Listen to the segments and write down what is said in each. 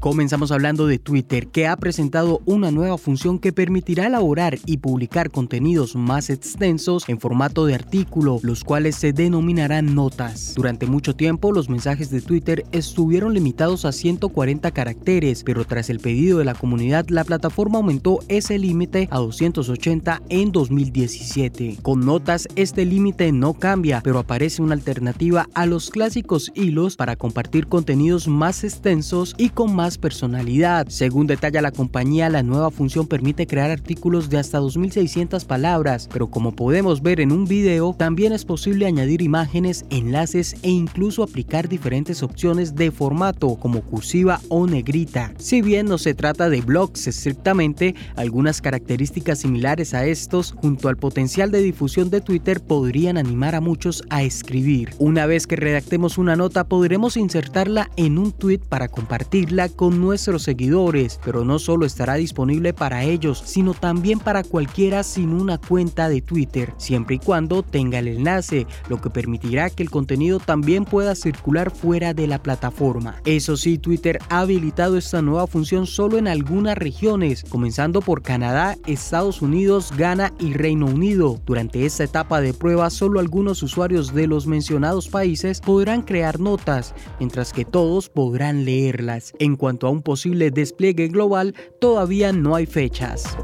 Comenzamos hablando de Twitter, que ha presentado una nueva función que permitirá elaborar y publicar contenidos más extensos en formato de artículo, los cuales se denominarán notas. Durante mucho tiempo, los mensajes de Twitter estuvieron limitados a 140 caracteres, pero tras el pedido de la comunidad, la plataforma aumentó ese límite a 280 en 2017. Con notas, este límite no cambia, pero aparece una alternativa a los clásicos hilos para compartir contenidos más extensos y con más personalidad. Según detalla la compañía, la nueva función permite crear artículos de hasta 2600 palabras, pero como podemos ver en un video, también es posible añadir imágenes, enlaces e incluso aplicar diferentes opciones de formato como cursiva o negrita. Si bien no se trata de blogs estrictamente, algunas características similares a estos, junto al potencial de difusión de Twitter, podrían animar a muchos a escribir. Una vez que redactemos una nota, podremos insertarla en un tweet para compartirla con nuestros seguidores, pero no solo estará disponible para ellos, sino también para cualquiera sin una cuenta de Twitter, siempre y cuando tenga el enlace, lo que permitirá que el contenido también pueda circular fuera de la plataforma. Eso sí, Twitter ha habilitado esta nueva función solo en algunas regiones, comenzando por Canadá, Estados Unidos, Ghana y Reino Unido. Durante esta etapa de prueba, solo algunos usuarios de los mencionados países podrán crear notas, mientras que todos podrán leerlas. A un posible despliegue global, todavía no hay fechas.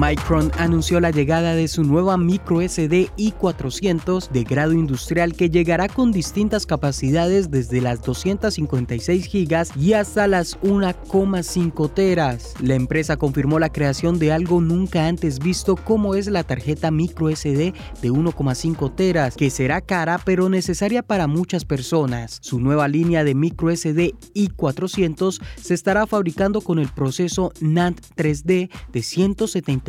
Micron anunció la llegada de su nueva micro SD i400 de grado industrial que llegará con distintas capacidades desde las 256 GB y hasta las 1,5 teras. La empresa confirmó la creación de algo nunca antes visto como es la tarjeta micro SD de 1,5 teras, que será cara pero necesaria para muchas personas. Su nueva línea de micro SD i400 se estará fabricando con el proceso NAND 3D de 170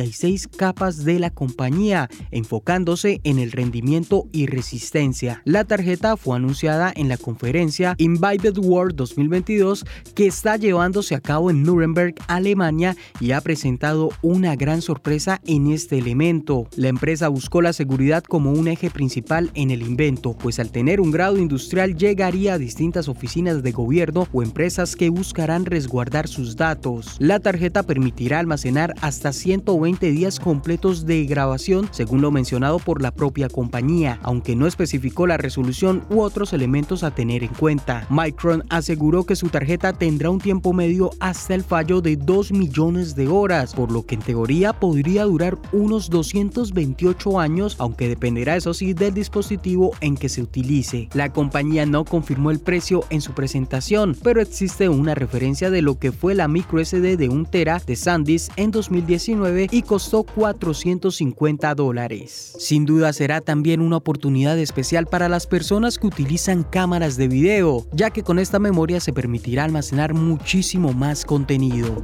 capas de la compañía, enfocándose en el rendimiento y resistencia. La tarjeta fue anunciada en la conferencia Invited World 2022 que está llevándose a cabo en Nuremberg, Alemania y ha presentado una gran sorpresa en este elemento. La empresa buscó la seguridad como un eje principal en el invento, pues al tener un grado industrial llegaría a distintas oficinas de gobierno o empresas que buscarán resguardar sus datos. La tarjeta permitirá almacenar hasta 120 días completos de grabación, según lo mencionado por la propia compañía, aunque no especificó la resolución u otros elementos a tener en cuenta. Micron aseguró que su tarjeta tendrá un tiempo medio hasta el fallo de 2 millones de horas, por lo que en teoría podría durar unos 228 años, aunque dependerá eso sí del dispositivo en que se utilice. La compañía no confirmó el precio en su presentación, pero existe una referencia de lo que fue la micro SD de 1 tera de SanDisk en 2019 y costó 450 dólares. Sin duda será también una oportunidad especial para las personas que utilizan cámaras de video, ya que con esta memoria se permitirá almacenar muchísimo más contenido.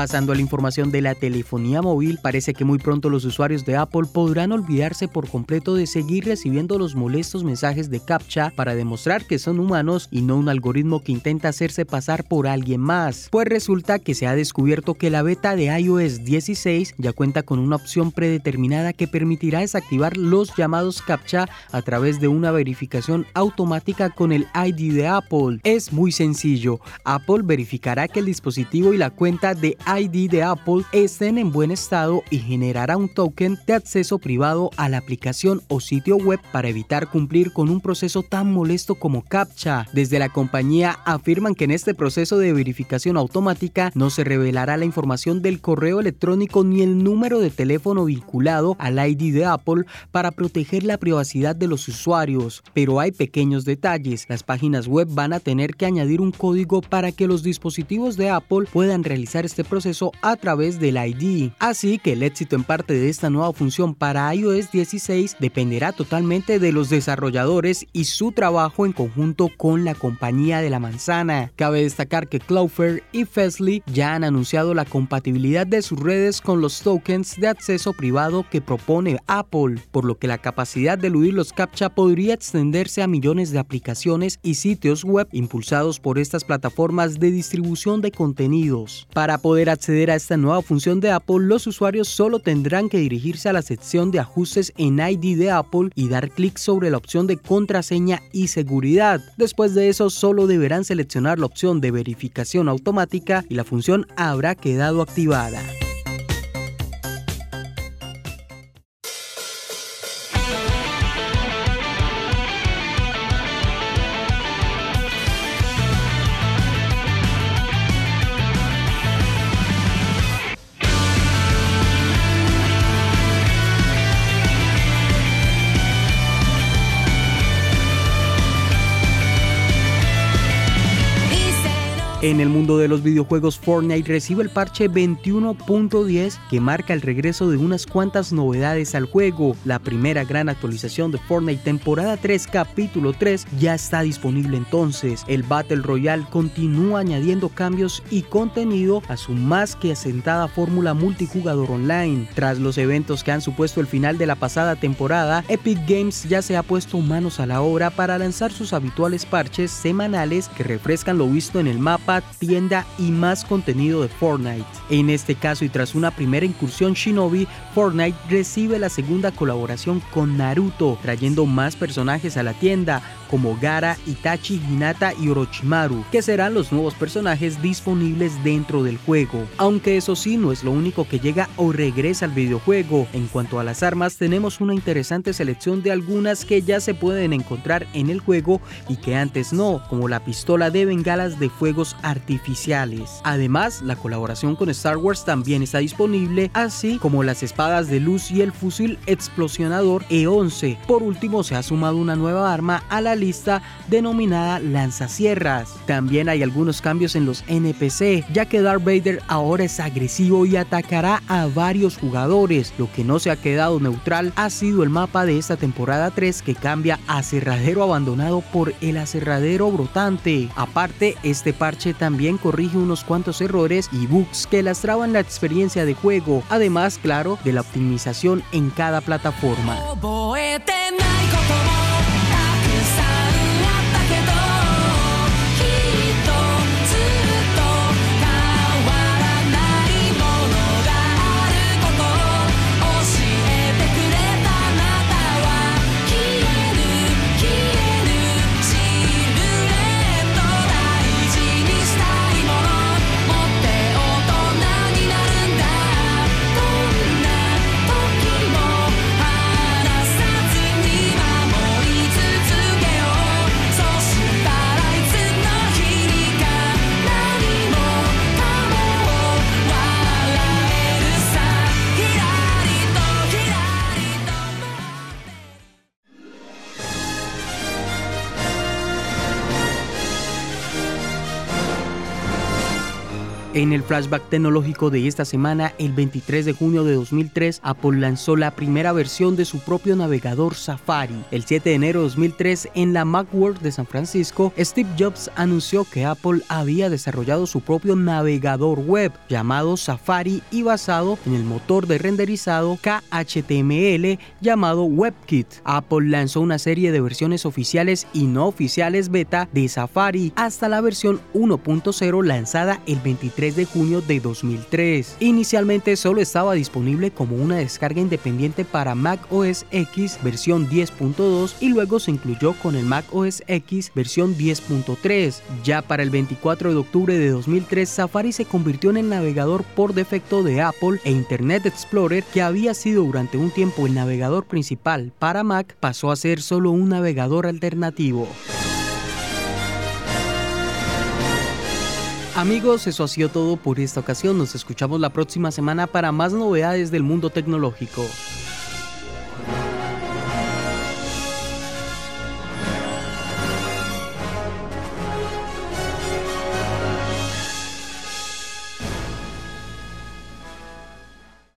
Pasando a la información de la telefonía móvil, parece que muy pronto los usuarios de Apple podrán olvidarse por completo de seguir recibiendo los molestos mensajes de CAPTCHA para demostrar que son humanos y no un algoritmo que intenta hacerse pasar por alguien más. Pues resulta que se ha descubierto que la beta de iOS 16 ya cuenta con una opción predeterminada que permitirá desactivar los llamados CAPTCHA a través de una verificación automática con el ID de Apple. Es muy sencillo. Apple verificará que el dispositivo y la cuenta de ID de Apple estén en buen estado y generará un token de acceso privado a la aplicación o sitio web para evitar cumplir con un proceso tan molesto como CAPTCHA. Desde la compañía afirman que en este proceso de verificación automática no se revelará la información del correo electrónico ni el número de teléfono vinculado al ID de Apple para proteger la privacidad de los usuarios. Pero hay pequeños detalles. Las páginas web van a tener que añadir un código para que los dispositivos de Apple puedan realizar este proceso a través del ID. Así que el éxito en parte de esta nueva función para iOS 16 dependerá totalmente de los desarrolladores y su trabajo en conjunto con la compañía de la manzana. Cabe destacar que Cloudflare y Fastly ya han anunciado la compatibilidad de sus redes con los tokens de acceso privado que propone Apple, por lo que la capacidad de eludir los CAPTCHA podría extenderse a millones de aplicaciones y sitios web impulsados por estas plataformas de distribución de contenidos. Para poder acceder a esta nueva función de Apple, los usuarios solo tendrán que dirigirse a la sección de ajustes en ID de Apple y dar clic sobre la opción de contraseña y seguridad. Después de eso, solo deberán seleccionar la opción de verificación automática y la función habrá quedado activada. En el mundo de los videojuegos, Fortnite recibe el parche 21.10 que marca el regreso de unas cuantas novedades al juego. La primera gran actualización de Fortnite temporada 3 capítulo 3 ya está disponible entonces. El Battle Royale continúa añadiendo cambios y contenido a su más que asentada fórmula multijugador online. Tras los eventos que han supuesto el final de la pasada temporada, Epic Games ya se ha puesto manos a la obra para lanzar sus habituales parches semanales que refrescan lo visto en el mapa tienda y más contenido de Fortnite. En este caso y tras una primera incursión Shinobi, Fortnite recibe la segunda colaboración con Naruto, trayendo más personajes a la tienda, como Gara, Itachi, Hinata y Orochimaru, que serán los nuevos personajes disponibles dentro del juego. Aunque eso sí no es lo único que llega o regresa al videojuego. En cuanto a las armas, tenemos una interesante selección de algunas que ya se pueden encontrar en el juego y que antes no, como la pistola de bengalas de fuegos artificiales. Además, la colaboración con Star Wars también está disponible, así como las espadas de luz y el fusil explosionador E-11. Por último, se ha sumado una nueva arma a la lista denominada lanzacierras. También hay algunos cambios en los NPC, ya que Darth Vader ahora es agresivo y atacará a varios jugadores. Lo que no se ha quedado neutral ha sido el mapa de esta temporada 3 que cambia a aserradero abandonado por el aserradero brotante. Aparte, este parche también corrige unos cuantos errores y bugs que lastraban la experiencia de juego, además, claro, de la optimización en cada plataforma. En el flashback tecnológico de esta semana, el 23 de junio de 2003, Apple lanzó la primera versión de su propio navegador Safari. El 7 de enero de 2003, en la Macworld de San Francisco, Steve Jobs anunció que Apple había desarrollado su propio navegador web llamado Safari y basado en el motor de renderizado KHTML llamado WebKit. Apple lanzó una serie de versiones oficiales y no oficiales beta de Safari hasta la versión 1.0 lanzada el 23 23 de junio de 2003. Inicialmente solo estaba disponible como una descarga independiente para Mac OS X versión 10.2 y luego se incluyó con el Mac OS X versión 10.3. Ya para el 24 de octubre de 2003, Safari se convirtió en el navegador por defecto de Apple e Internet Explorer, que había sido durante un tiempo el navegador principal para Mac, pasó a ser solo un navegador alternativo. Amigos, eso ha sido todo por esta ocasión. Nos escuchamos la próxima semana para más novedades del mundo tecnológico.